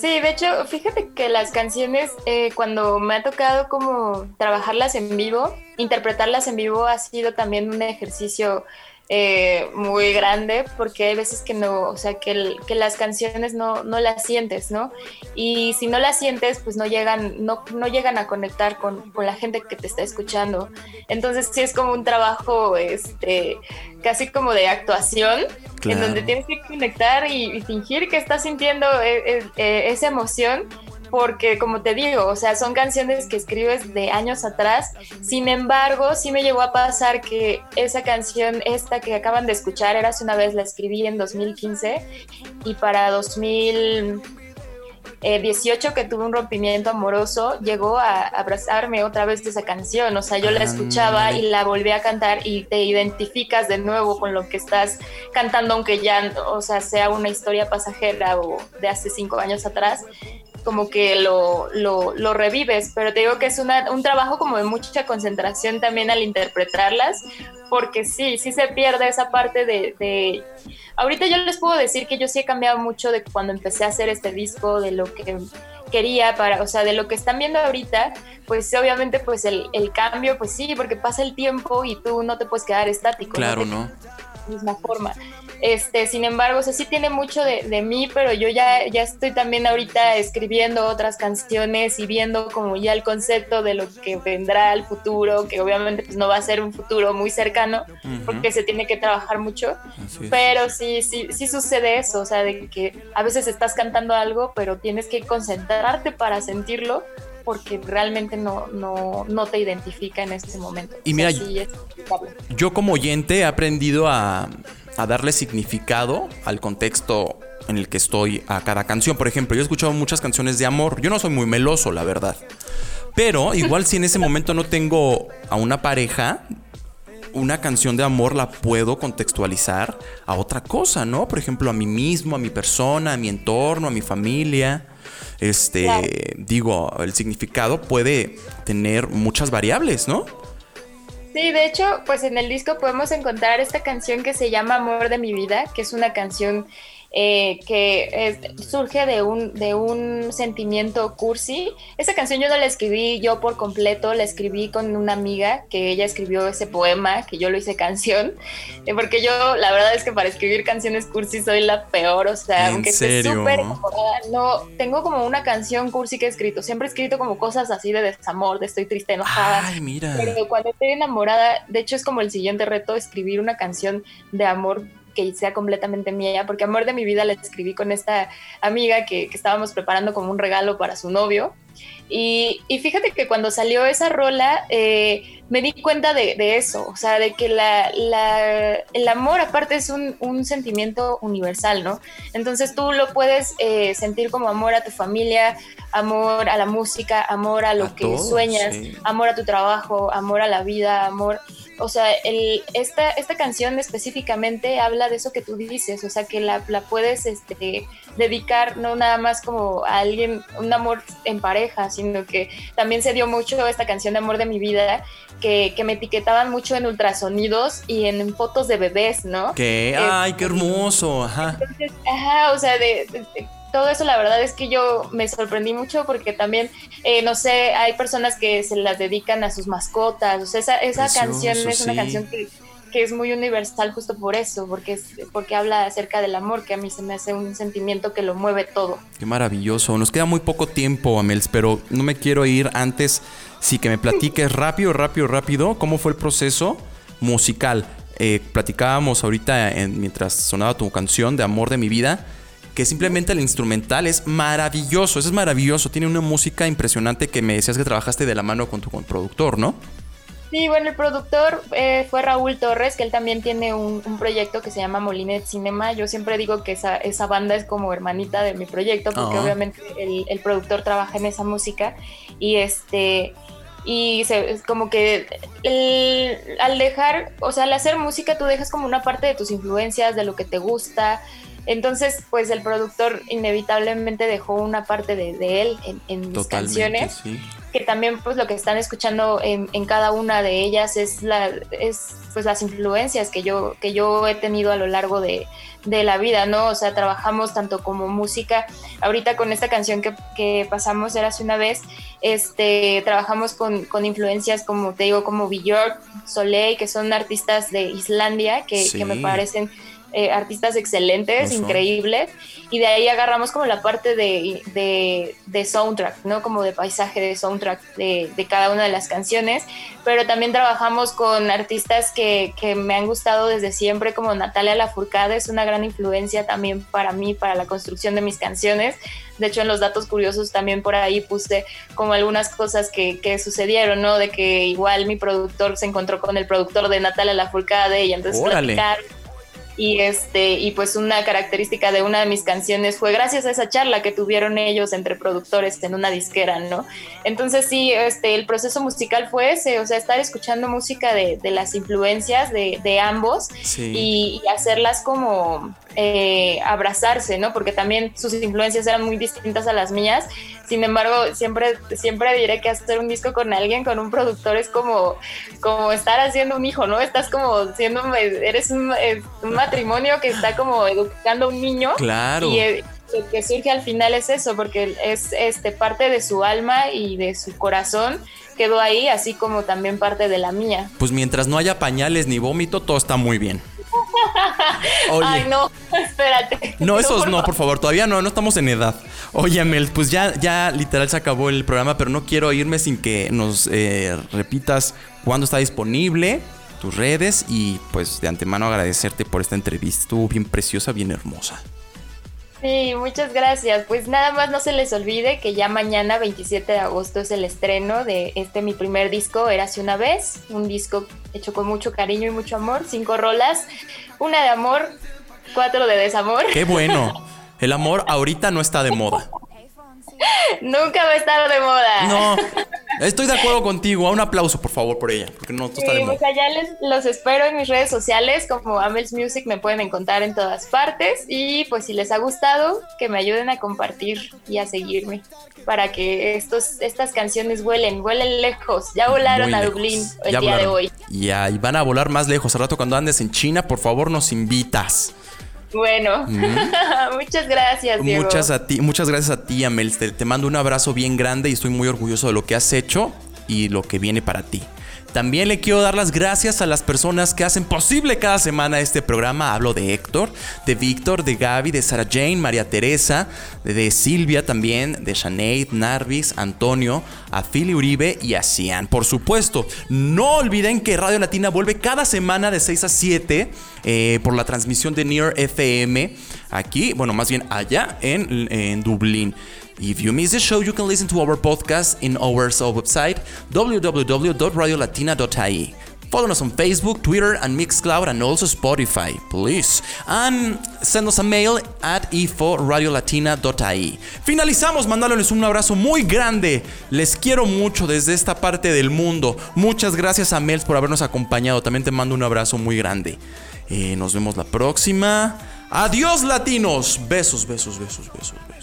Sí, de hecho, fíjate que las canciones, eh, cuando me ha tocado como trabajarlas en vivo, interpretarlas en vivo ha sido también un ejercicio eh, muy grande, porque hay veces que no, o sea, que, el- que las canciones no, no las sientes, ¿no? Y si no las sientes, pues no llegan, no, no llegan a conectar con, con la gente que te está escuchando. Entonces sí es como un trabajo, este, casi como de actuación, en donde tienes que conectar y, y fingir que estás sintiendo eh, eh, eh, esa emoción, porque como te digo, o sea, son canciones que escribes de años atrás, sin embargo, sí me llegó a pasar que esa canción, esta que acaban de escuchar, era hace una vez, la escribí en 2015 y para 2018 que tuve un rompimiento amoroso, llegó a abrazarme otra vez de esa canción, o sea, yo la escuchaba y la volví a cantar y te identificas de nuevo con lo que estás cantando, aunque ya, o sea, sea una historia pasajera o de hace cinco años atrás, como que lo, lo, lo revives, pero te digo que es una- un trabajo como de mucha concentración también al interpretarlas, porque sí, sí se pierde esa parte de, de- Ahorita yo les puedo decir que yo sí he cambiado mucho de cuando empecé a hacer este disco, de lo que quería para, o sea, de lo que están viendo ahorita, pues obviamente pues el, el cambio, pues sí, porque pasa el tiempo y tú no te puedes quedar estático. Claro, te ¿no? misma forma. Este, sin embargo, o sea, sí tiene mucho de, de mí, pero yo ya, ya estoy también ahorita escribiendo otras canciones y viendo como ya el concepto de lo que vendrá al futuro, que obviamente pues no va a ser un futuro muy cercano, porque se tiene que trabajar mucho, pero sí, sí, sí sucede eso, o sea, de que a veces estás cantando algo, pero tienes que concentrarte para sentirlo, porque realmente no, no, no te identifica en ese momento. Y O sea, mira, sí es. Yo como oyente he aprendido a, a darle significado al contexto en el que estoy a cada canción. Por ejemplo, yo he escuchado muchas canciones de amor. Yo no soy muy meloso, la verdad. Pero igual si en ese momento no tengo a una pareja, una canción de amor la puedo contextualizar a otra cosa, ¿no? Por ejemplo, a mí mismo, a mi persona, a mi entorno, a mi familia. Este, Claro. digo, el significado puede tener muchas variables, ¿no? Sí, de hecho, pues en el disco podemos encontrar esta canción que se llama Amor de mi vida, que es una canción eh, que es- surge de un, de un sentimiento cursi. Esa canción yo no la escribí yo por completo, la escribí con una amiga que ella escribió ese poema, que yo lo hice canción, eh, porque yo la verdad es que para escribir canciones cursi soy la peor, o sea, ¿En aunque esté súper enamorada, no, tengo como una canción cursi que he escrito, siempre he escrito como cosas así de desamor, de estoy triste, enojada. Ay, mira. Pero cuando estoy enamorada, de hecho es como el siguiente reto, escribir una canción de amor que sea completamente mía, porque Amor de mi vida la escribí con esta amiga que, que estábamos preparando como un regalo para su novio. Y, y fíjate que cuando salió esa rola, eh, me di cuenta de, de eso, o sea, de que la, la- el amor aparte es un, un sentimiento universal, ¿no? Entonces tú lo puedes eh, sentir como amor a tu familia, amor a la música, amor a lo A que todo, sueñas, sí. amor a tu trabajo, amor a la vida, amor, o sea, el, esta, esta canción específicamente habla de eso que tú dices, o sea, que la, la puedes este, dedicar no nada más como a alguien, un amor en pareja, sino que también se dio mucho esta canción de Amor de mi vida, que, que me etiquetaban mucho en ultrasonidos y en fotos de bebés, ¿no? Que, Eh, ay, qué hermoso, ajá. entonces, ajá, o sea, de, de- de- todo eso la verdad es que yo me sorprendí mucho porque también, eh, no sé, hay personas que se las dedican a sus mascotas, o sea, esa, esa Precioso, canción es una canción que, que es muy universal justo por eso, porque, es, porque habla acerca del amor, que a mí se me hace un sentimiento que lo mueve todo. Qué maravilloso. Nos queda muy poco tiempo, Amels, pero no me quiero ir antes. Sí, que me platiques rápido, rápido, rápido cómo fue el proceso musical. Eh, platicábamos ahorita en- mientras sonaba tu canción de Amor de mi vida, que simplemente el instrumental es maravilloso, eso es maravilloso, tiene una música impresionante que me decías que trabajaste de la mano con tu con productor, ¿no? Sí, bueno, el productor eh, fue Raúl Torres, que él también tiene un, un proyecto que se llama Molinet Cinema. Yo siempre digo que esa, esa banda es como hermanita de mi proyecto, porque Ah. obviamente el, el productor trabaja en esa música. Y este y se, es como que el- al dejar, o sea, al hacer música tú dejas como una parte de tus influencias, de lo que te gusta. Entonces, pues el productor inevitablemente dejó una parte de, de él en, en mis canciones sí. que también pues lo que están escuchando en, en cada una de ellas es la es pues las influencias que yo que yo he tenido a lo largo de, de la vida no o sea trabajamos tanto como música ahorita con esta canción que, que pasamos era hace una vez este trabajamos con, con influencias como te digo como Björk Soleil que son artistas de Islandia que, Sí. que me parecen eh, artistas excelentes, increíbles, y de ahí agarramos como la parte de, de, de soundtrack, ¿no? Como de paisaje de soundtrack de, de cada una de las canciones, pero también trabajamos con artistas que, que me han gustado desde siempre, como Natalia Lafourcade, es una gran influencia también para mí, para la construcción de mis canciones. De hecho, en los datos curiosos también por ahí puse como algunas cosas que, que sucedieron, ¿no? De que igual mi productor se encontró con el productor de Natalia Lafourcade y entonces platicaron y este y pues una característica de una de mis canciones fue gracias a esa charla que tuvieron ellos entre productores en una disquera no entonces sí este el proceso musical fue ese o sea estar escuchando música de, de las influencias de, de ambos Sí. y, y hacerlas como eh, abrazarse no porque también sus influencias eran muy distintas a las mías. Sin embargo siempre siempre diré que hacer un disco con alguien con un productor es como como estar haciendo un hijo no estás como siendo eres un, un matrimonio que está como educando a un niño Claro. y lo que surge al final es eso porque es este parte de su alma y de su corazón quedó ahí así como también parte de la mía Pues mientras no haya pañales ni vómito, todo está muy bien. Oye. ay no espérate No, esos no, por favor, todavía no, no estamos en edad. Oye, Mel, pues ya, ya literal se acabó el programa, pero no quiero irme sin que nos eh, repitas cuándo está disponible, tus redes y pues de antemano agradecerte por esta entrevista. Estuvo bien preciosa, bien hermosa. Sí, muchas gracias. Pues nada más no se les olvide que ya mañana 27 de agosto es el estreno de este mi primer disco, Érase una vez, un disco hecho con mucho cariño y mucho amor, cinco rolas, una de amor, cuatro de desamor. Qué bueno. El amor ahorita no está de moda. Nunca va a estar de moda. No, estoy de acuerdo contigo. Un aplauso, por favor, por ella, porque no, está de moda. pues allá les, los espero en mis redes sociales como Amels Music, me pueden encontrar en todas partes y pues si les ha gustado, que me ayuden a compartir y a seguirme para que estos, estas canciones vuelen, vuelen lejos. Ya volaron a. Dublín el Ya día de hoy. Y van a volar más lejos. Al rato cuando andes en China, por favor, nos invitas. Bueno, Mm. muchas gracias, Diego. Muchas a ti, muchas gracias a ti, Amel. Te, te mando un abrazo bien grande y estoy muy orgulloso de lo que has hecho y lo que viene para ti. También le quiero dar las gracias a las personas que hacen posible cada semana este programa. Hablo de Héctor, de Víctor, de Gaby, de Sara Jane, María Teresa, de, Silvia también, de Sinead, Narvis, Antonio, a Philly Uribe y a Cian. Por supuesto, no olviden que Radio Latina vuelve cada semana de 6 a 7 eh, por la transmisión de Near FM aquí, bueno, más bien allá en, en Dublín. If you miss the show, you can listen to our podcast in our website www.radiolatina.ie. Follow us on Facebook, Twitter, and Mixcloud, and also Spotify, please. And send us a mail at inforadiolatina.ie. Finalizamos mandándoles un abrazo muy grande. Les quiero mucho desde esta parte del mundo. Muchas gracias a Mels por habernos acompañado. También te mando un abrazo muy grande. Eh, nos vemos la próxima. Adiós, latinos. Besos, besos, besos, besos, besos.